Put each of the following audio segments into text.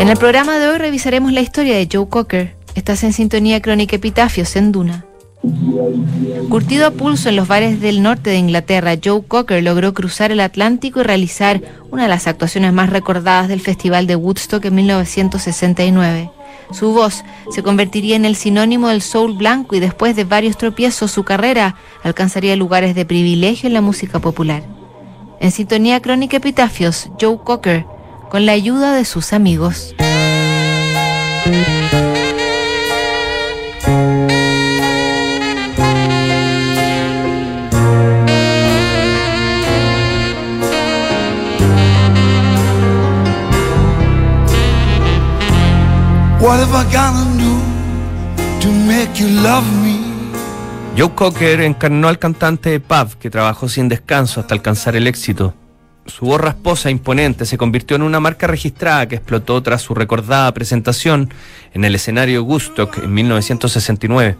En el programa de hoy revisaremos la historia de Joe Cocker. Estás en sintonía crónica Epitafios en Duna. Curtido a pulso en los bares del norte de Inglaterra, Joe Cocker logró cruzar el Atlántico y realizar una de las actuaciones más recordadas del Festival de Woodstock en 1969. Su voz se convertiría en el sinónimo del soul blanco y después de varios tropiezos su carrera alcanzaría lugares de privilegio en la música popular. En sintonía crónica epitafios, Joe Cocker, con la ayuda de sus amigos. What have I gotta do to make you love me? Joe Cocker encarnó al cantante de pub que trabajó sin descanso hasta alcanzar el éxito. Su voz rasposa e imponente se convirtió en una marca registrada que explotó tras su recordada presentación en el escenario Woodstock en 1969.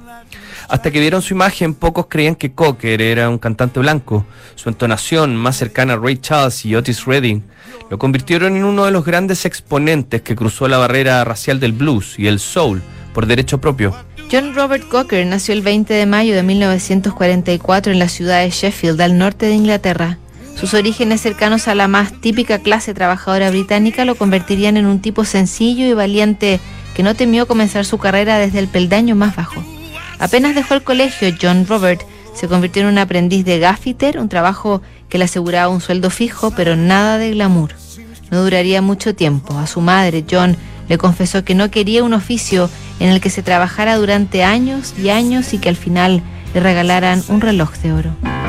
Hasta que vieron su imagen, pocos creían que Cocker era un cantante blanco. Su entonación, más cercana a Ray Charles y Otis Redding, lo convirtieron en uno de los grandes exponentes que cruzó la barrera racial del blues y el soul por derecho propio. John Robert Cocker nació el 20 de mayo de 1944 en la ciudad de Sheffield, al norte de Inglaterra. Sus orígenes cercanos a la más típica clase trabajadora británica lo convertirían en un tipo sencillo y valiente que no temió comenzar su carrera desde el peldaño más bajo. Apenas dejó el colegio, John Robert se convirtió en un aprendiz de gaffiter, un trabajo que le aseguraba un sueldo fijo, pero nada de glamour. No duraría mucho tiempo. A su madre, John, le confesó que no quería un oficio en el que se trabajara durante años y años y que al final le regalaran un reloj de oro.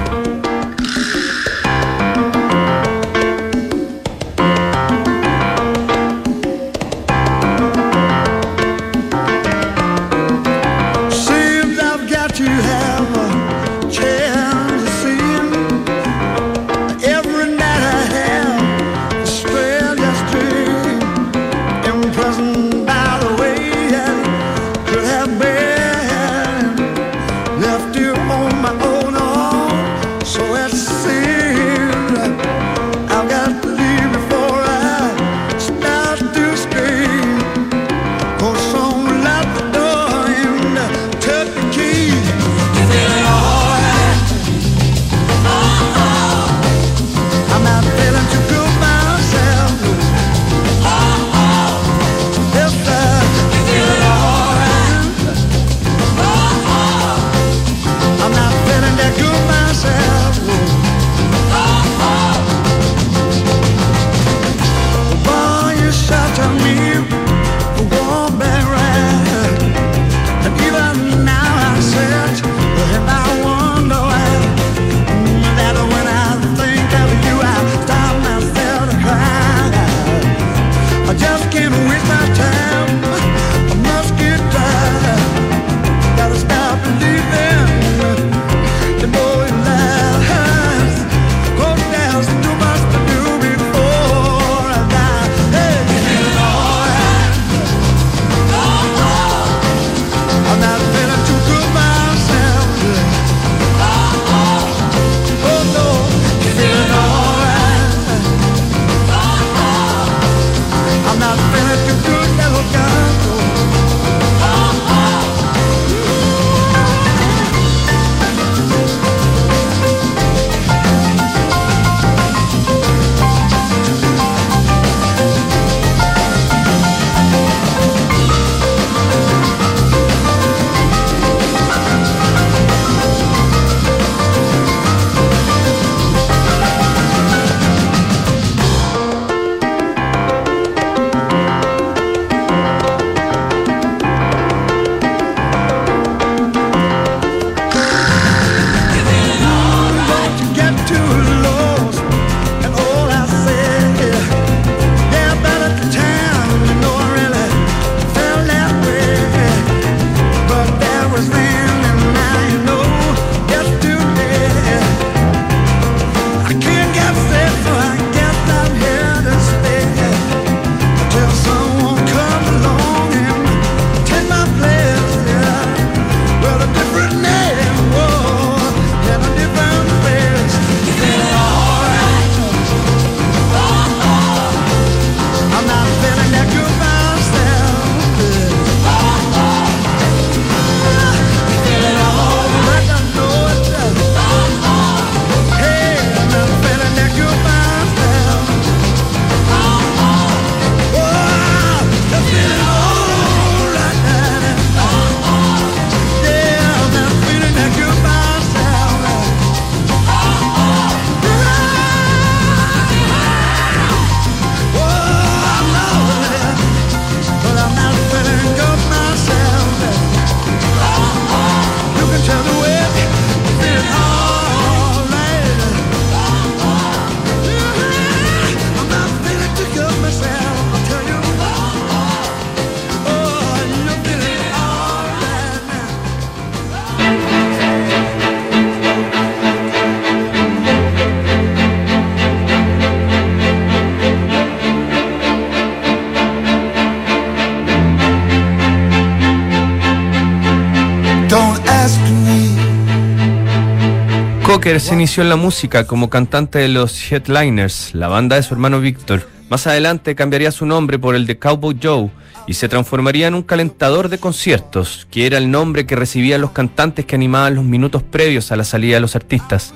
Cocker se inició en la música como cantante de los Headliners, la banda de su hermano Víctor. Más adelante cambiaría su nombre por el de Cowboy Joe y se transformaría en un calentador de conciertos, que era el nombre que recibían los cantantes que animaban los minutos previos a la salida de los artistas.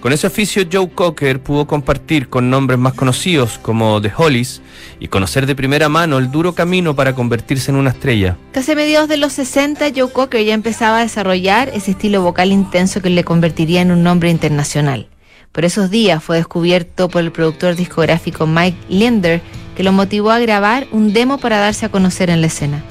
Con ese oficio Joe Cocker pudo compartir con nombres más conocidos como The Hollies y conocer de primera mano el duro camino para convertirse en una estrella. Casi a mediados de los 60, Joe Cocker ya empezaba a desarrollar ese estilo vocal intenso que le convertiría en un nombre internacional. Por esos días fue descubierto por el productor discográfico Mike Linder, que lo motivó a grabar un demo para darse a conocer en la escena.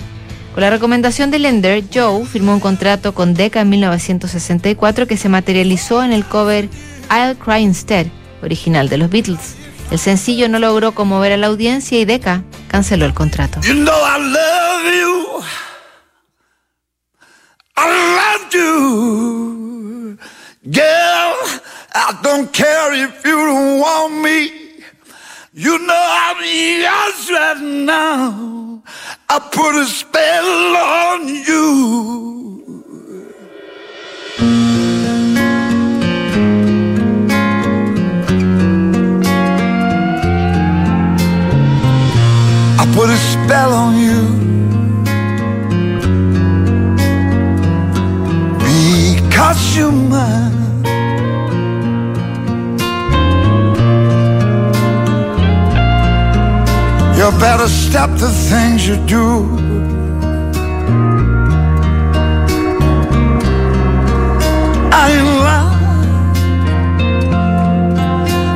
Con la recomendación de Linder, Joe firmó un contrato con Decca en 1964 que se materializó en el cover I'll Cry Instead, original de los Beatles. El sencillo no logró conmover a la audiencia y Decca canceló el contrato. You know I love you. I love you. Girl, I don't care if you don't want me. You know I'm yours right now. I put a spell on you. Because you're. You better stop the things you do. I ain't lying.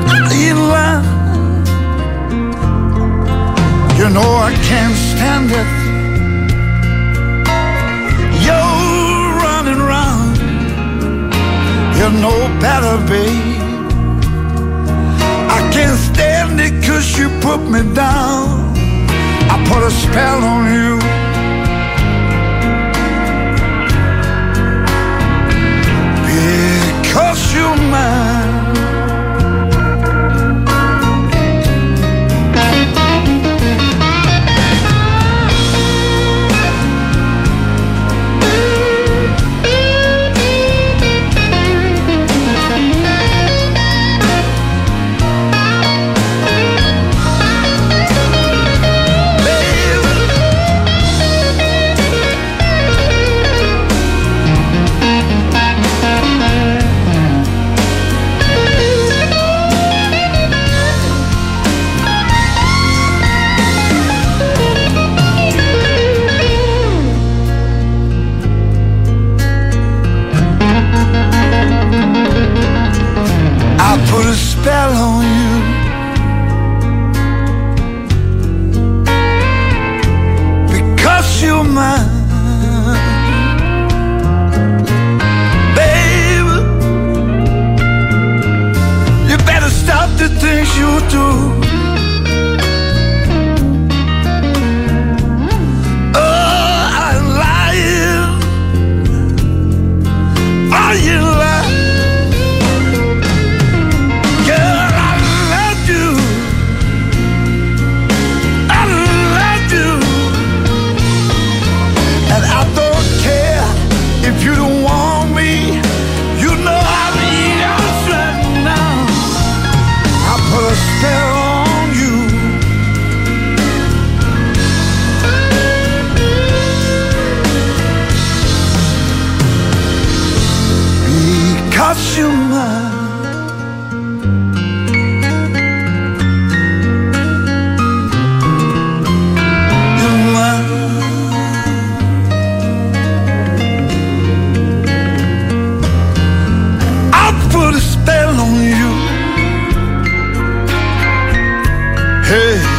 I ain't lying. You know I can't stand it. You know better, babe. I can't stand it cause you put me down. I put a spell on you. Because you're mine. Hey.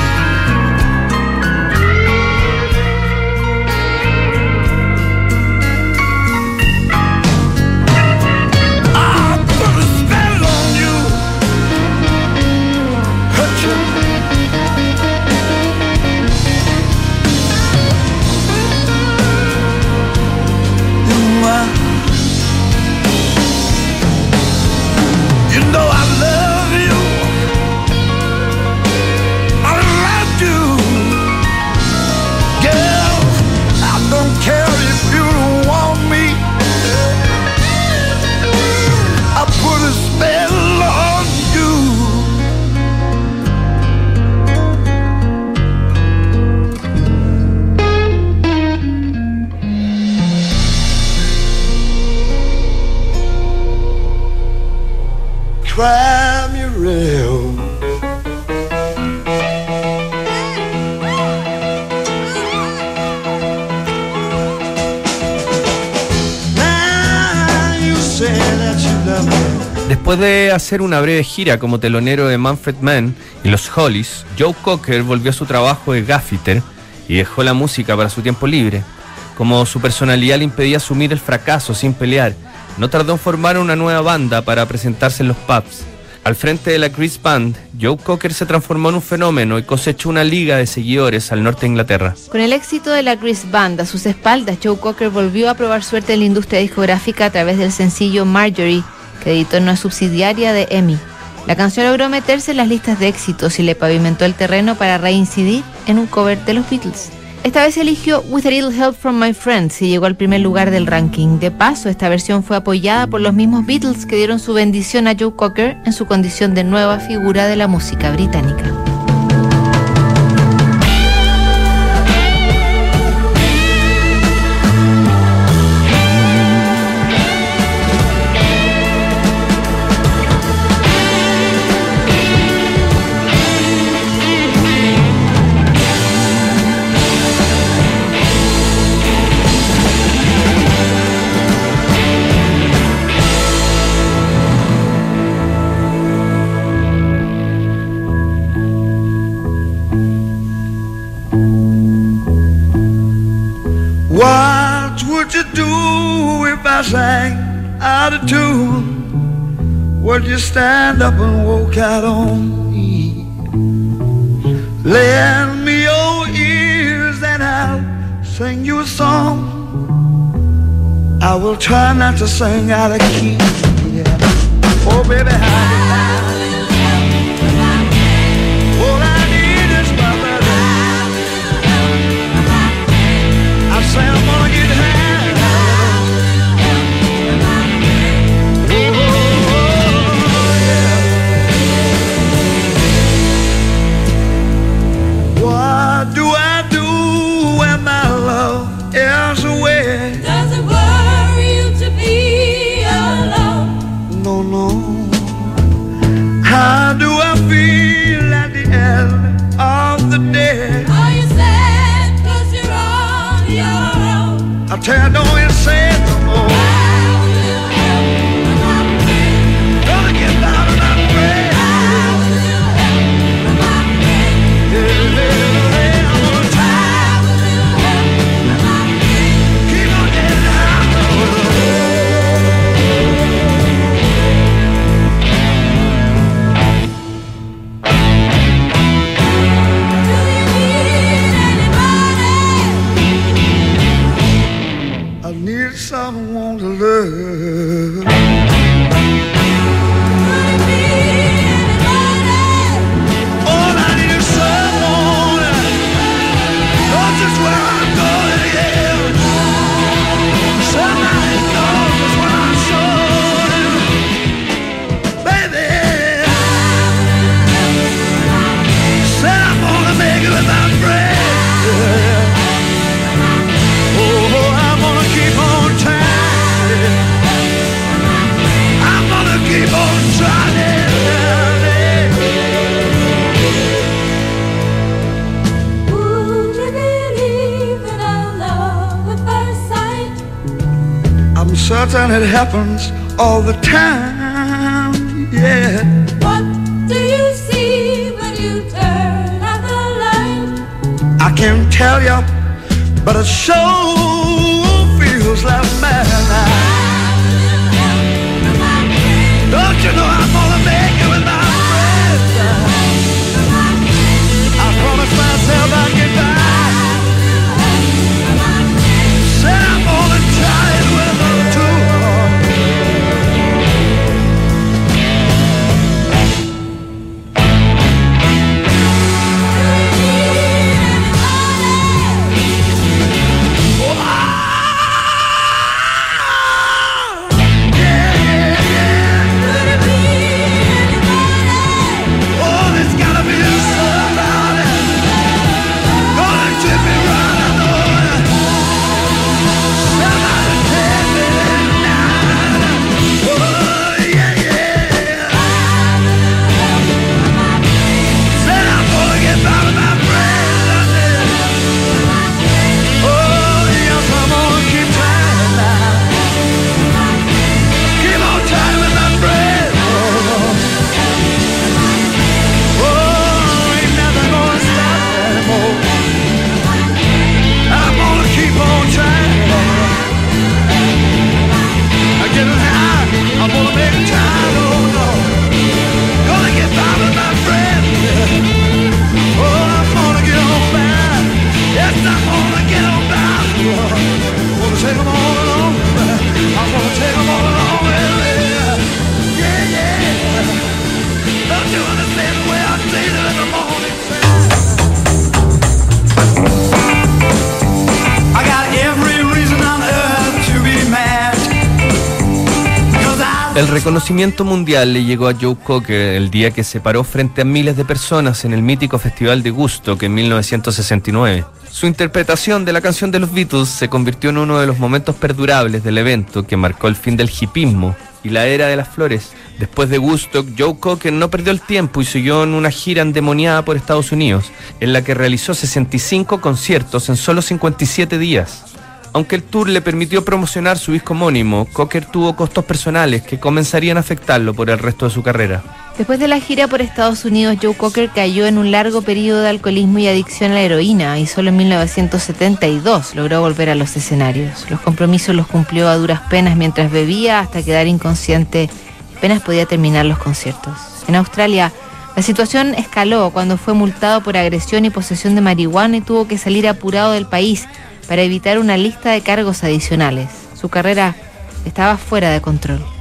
Después de hacer una breve gira como telonero de Manfred Mann y los Hollies, Joe Cocker volvió a su trabajo de gaffiter y dejó la música para su tiempo libre. Como su personalidad le impedía asumir el fracaso sin pelear, no tardó en formar una nueva banda para presentarse en los pubs. Al frente de la Chris Band, Joe Cocker se transformó en un fenómeno y cosechó una liga de seguidores al norte de Inglaterra. Con el éxito de la Chris Band a sus espaldas, Joe Cocker volvió a probar suerte en la industria discográfica a través del sencillo Marjorie, que editó en una subsidiaria de EMI. La canción logró meterse en las listas de éxitos y le pavimentó el terreno para reincidir en un cover de los Beatles. Esta vez eligió With a Little Help from My Friends y llegó al primer lugar del ranking. De paso, esta versión fue apoyada por los mismos Beatles que dieron su bendición a Joe Cocker en su condición de nueva figura de la música británica. Would you stand up and walk out on me? Lend me your ears and I'll sing you a song. I will try not to sing out of key. Yeah. Oh, baby, how All I'm it happens all the time. Yeah. What do you see when you turn out the light? I can't tell you, but it sure reconocimiento mundial le llegó a Joe Cocker el día que se paró frente a miles de personas en el mítico Festival de Gusto que en 1969. Su interpretación de la canción de los Beatles se convirtió en uno de los momentos perdurables del evento que marcó el fin del hipismo y la era de las flores. Después de Woodstock, Joe Cocker no perdió el tiempo y siguió en una gira endemoniada por Estados Unidos, en la que realizó 65 conciertos en solo 57 días. Aunque el tour le permitió promocionar su disco homónimo, Cocker tuvo costos personales que comenzarían a afectarlo por el resto de su carrera. Después de la gira por Estados Unidos, Joe Cocker cayó en un largo periodo de alcoholismo y adicción a la heroína y solo en 1972 logró volver a los escenarios. Los compromisos los cumplió a duras penas mientras bebía hasta quedar inconsciente. Apenas podía terminar los conciertos. En Australia, la situación escaló cuando fue multado por agresión y posesión de marihuana y tuvo que salir apurado del país para evitar una lista de cargos adicionales. Su carrera estaba fuera de control.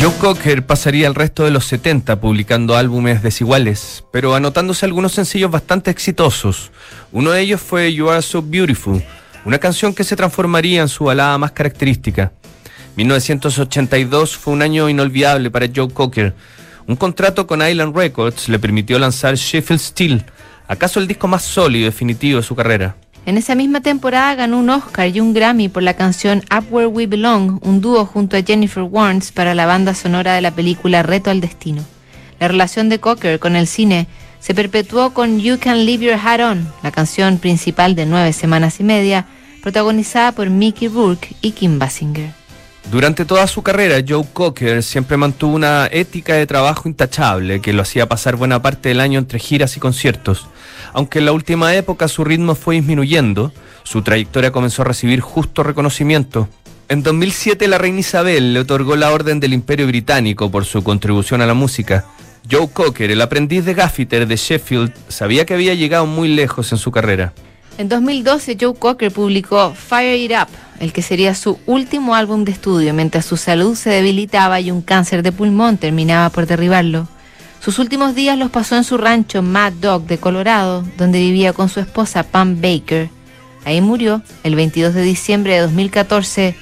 Joe Cocker pasaría el resto de los 70 publicando álbumes desiguales, pero anotándose algunos sencillos bastante exitosos. Uno de ellos fue You Are So Beautiful, una canción que se transformaría en su balada más característica. 1982 fue un año inolvidable para Joe Cocker. Un contrato con Island Records le permitió lanzar Sheffield Steel, acaso el disco más sólido y definitivo de su carrera. En esa misma temporada ganó un Oscar y un Grammy por la canción Up Where We Belong, un dúo junto a Jennifer Warnes para la banda sonora de la película Reto al Destino. La relación de Cocker con el cine se perpetuó con You Can Leave Your Hat On, la canción principal de Nueve Semanas y Media, protagonizada por Mickey Rourke y Kim Basinger. Durante toda su carrera, Joe Cocker siempre mantuvo una ética de trabajo intachable que lo hacía pasar buena parte del año entre giras y conciertos. Aunque en la última época su ritmo fue disminuyendo, su trayectoria comenzó a recibir justo reconocimiento. En 2007 la reina Isabel le otorgó la Orden del Imperio Británico por su contribución a la música. Joe Cocker, el aprendiz de gaffiter de Sheffield, sabía que había llegado muy lejos en su carrera. En 2012, Joe Cocker publicó Fire It Up, el que sería su último álbum de estudio, mientras su salud se debilitaba y un cáncer de pulmón terminaba por derribarlo. Sus últimos días los pasó en su rancho Mad Dog de Colorado, donde vivía con su esposa Pam Baker. Ahí murió el 22 de diciembre de 2014,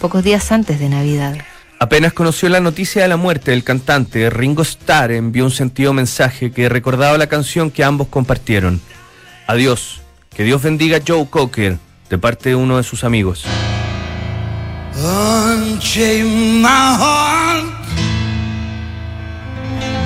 pocos días antes de Navidad. Apenas conoció la noticia de la muerte del cantante, Ringo Starr envió un sentido mensaje que recordaba la canción que ambos compartieron. Adiós, que Dios bendiga a Joe Cocker, de parte de uno de sus amigos.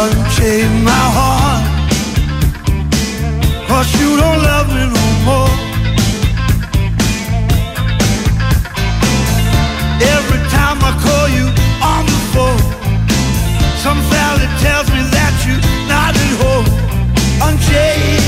Unchain my heart, cause you don't love me no more. Every time I call you on the phone, some fella tells me that you're not at home. Unchain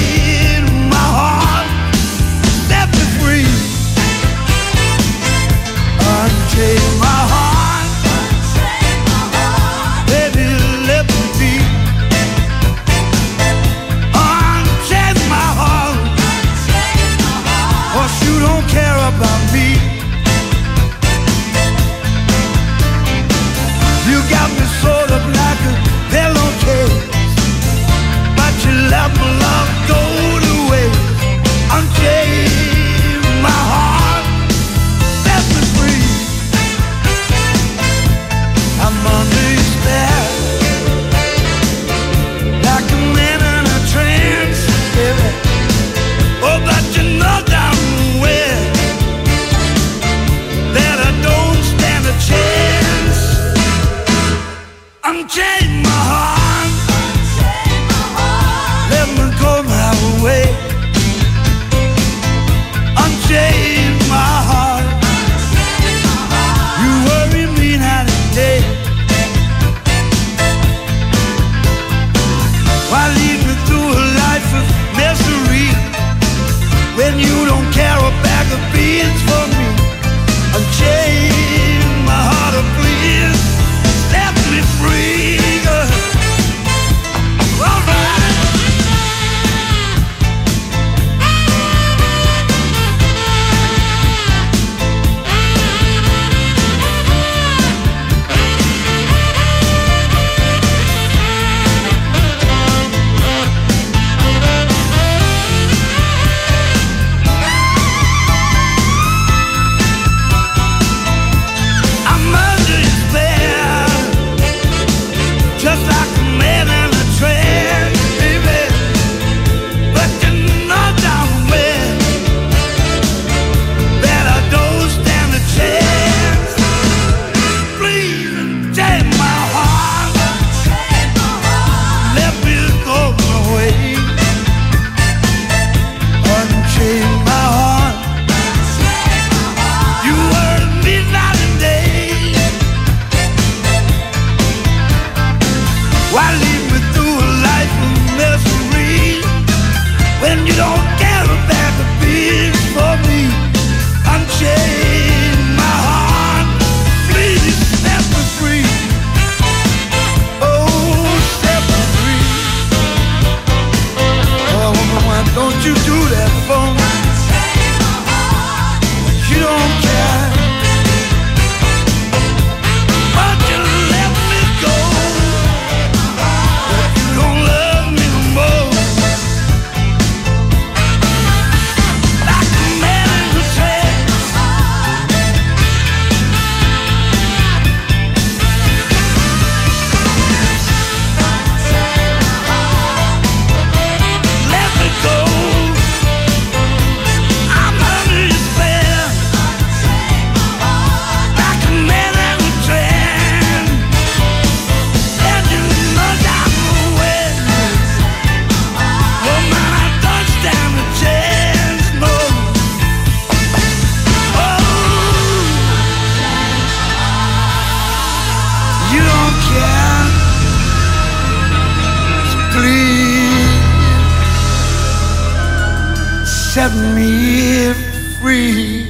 set me free.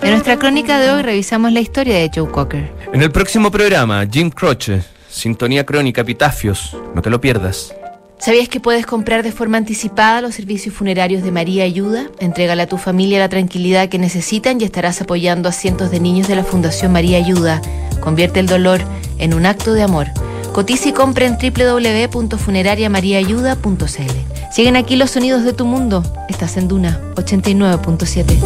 En nuestra crónica de hoy revisamos la historia de Joe Cocker. En el próximo programa, Jim Croce, Sintonía Crónica, Epitafios. No te lo pierdas. ¿Sabías que puedes comprar de forma anticipada los servicios funerarios de María Ayuda? Entrégale a tu familia la tranquilidad que necesitan y estarás apoyando a cientos de niños de la Fundación María Ayuda. Convierte el dolor en un acto de amor. Cotiza y compra en www.funerariamariaayuda.cl. Siguen aquí los sonidos de tu mundo. Estás en Duna 89.7.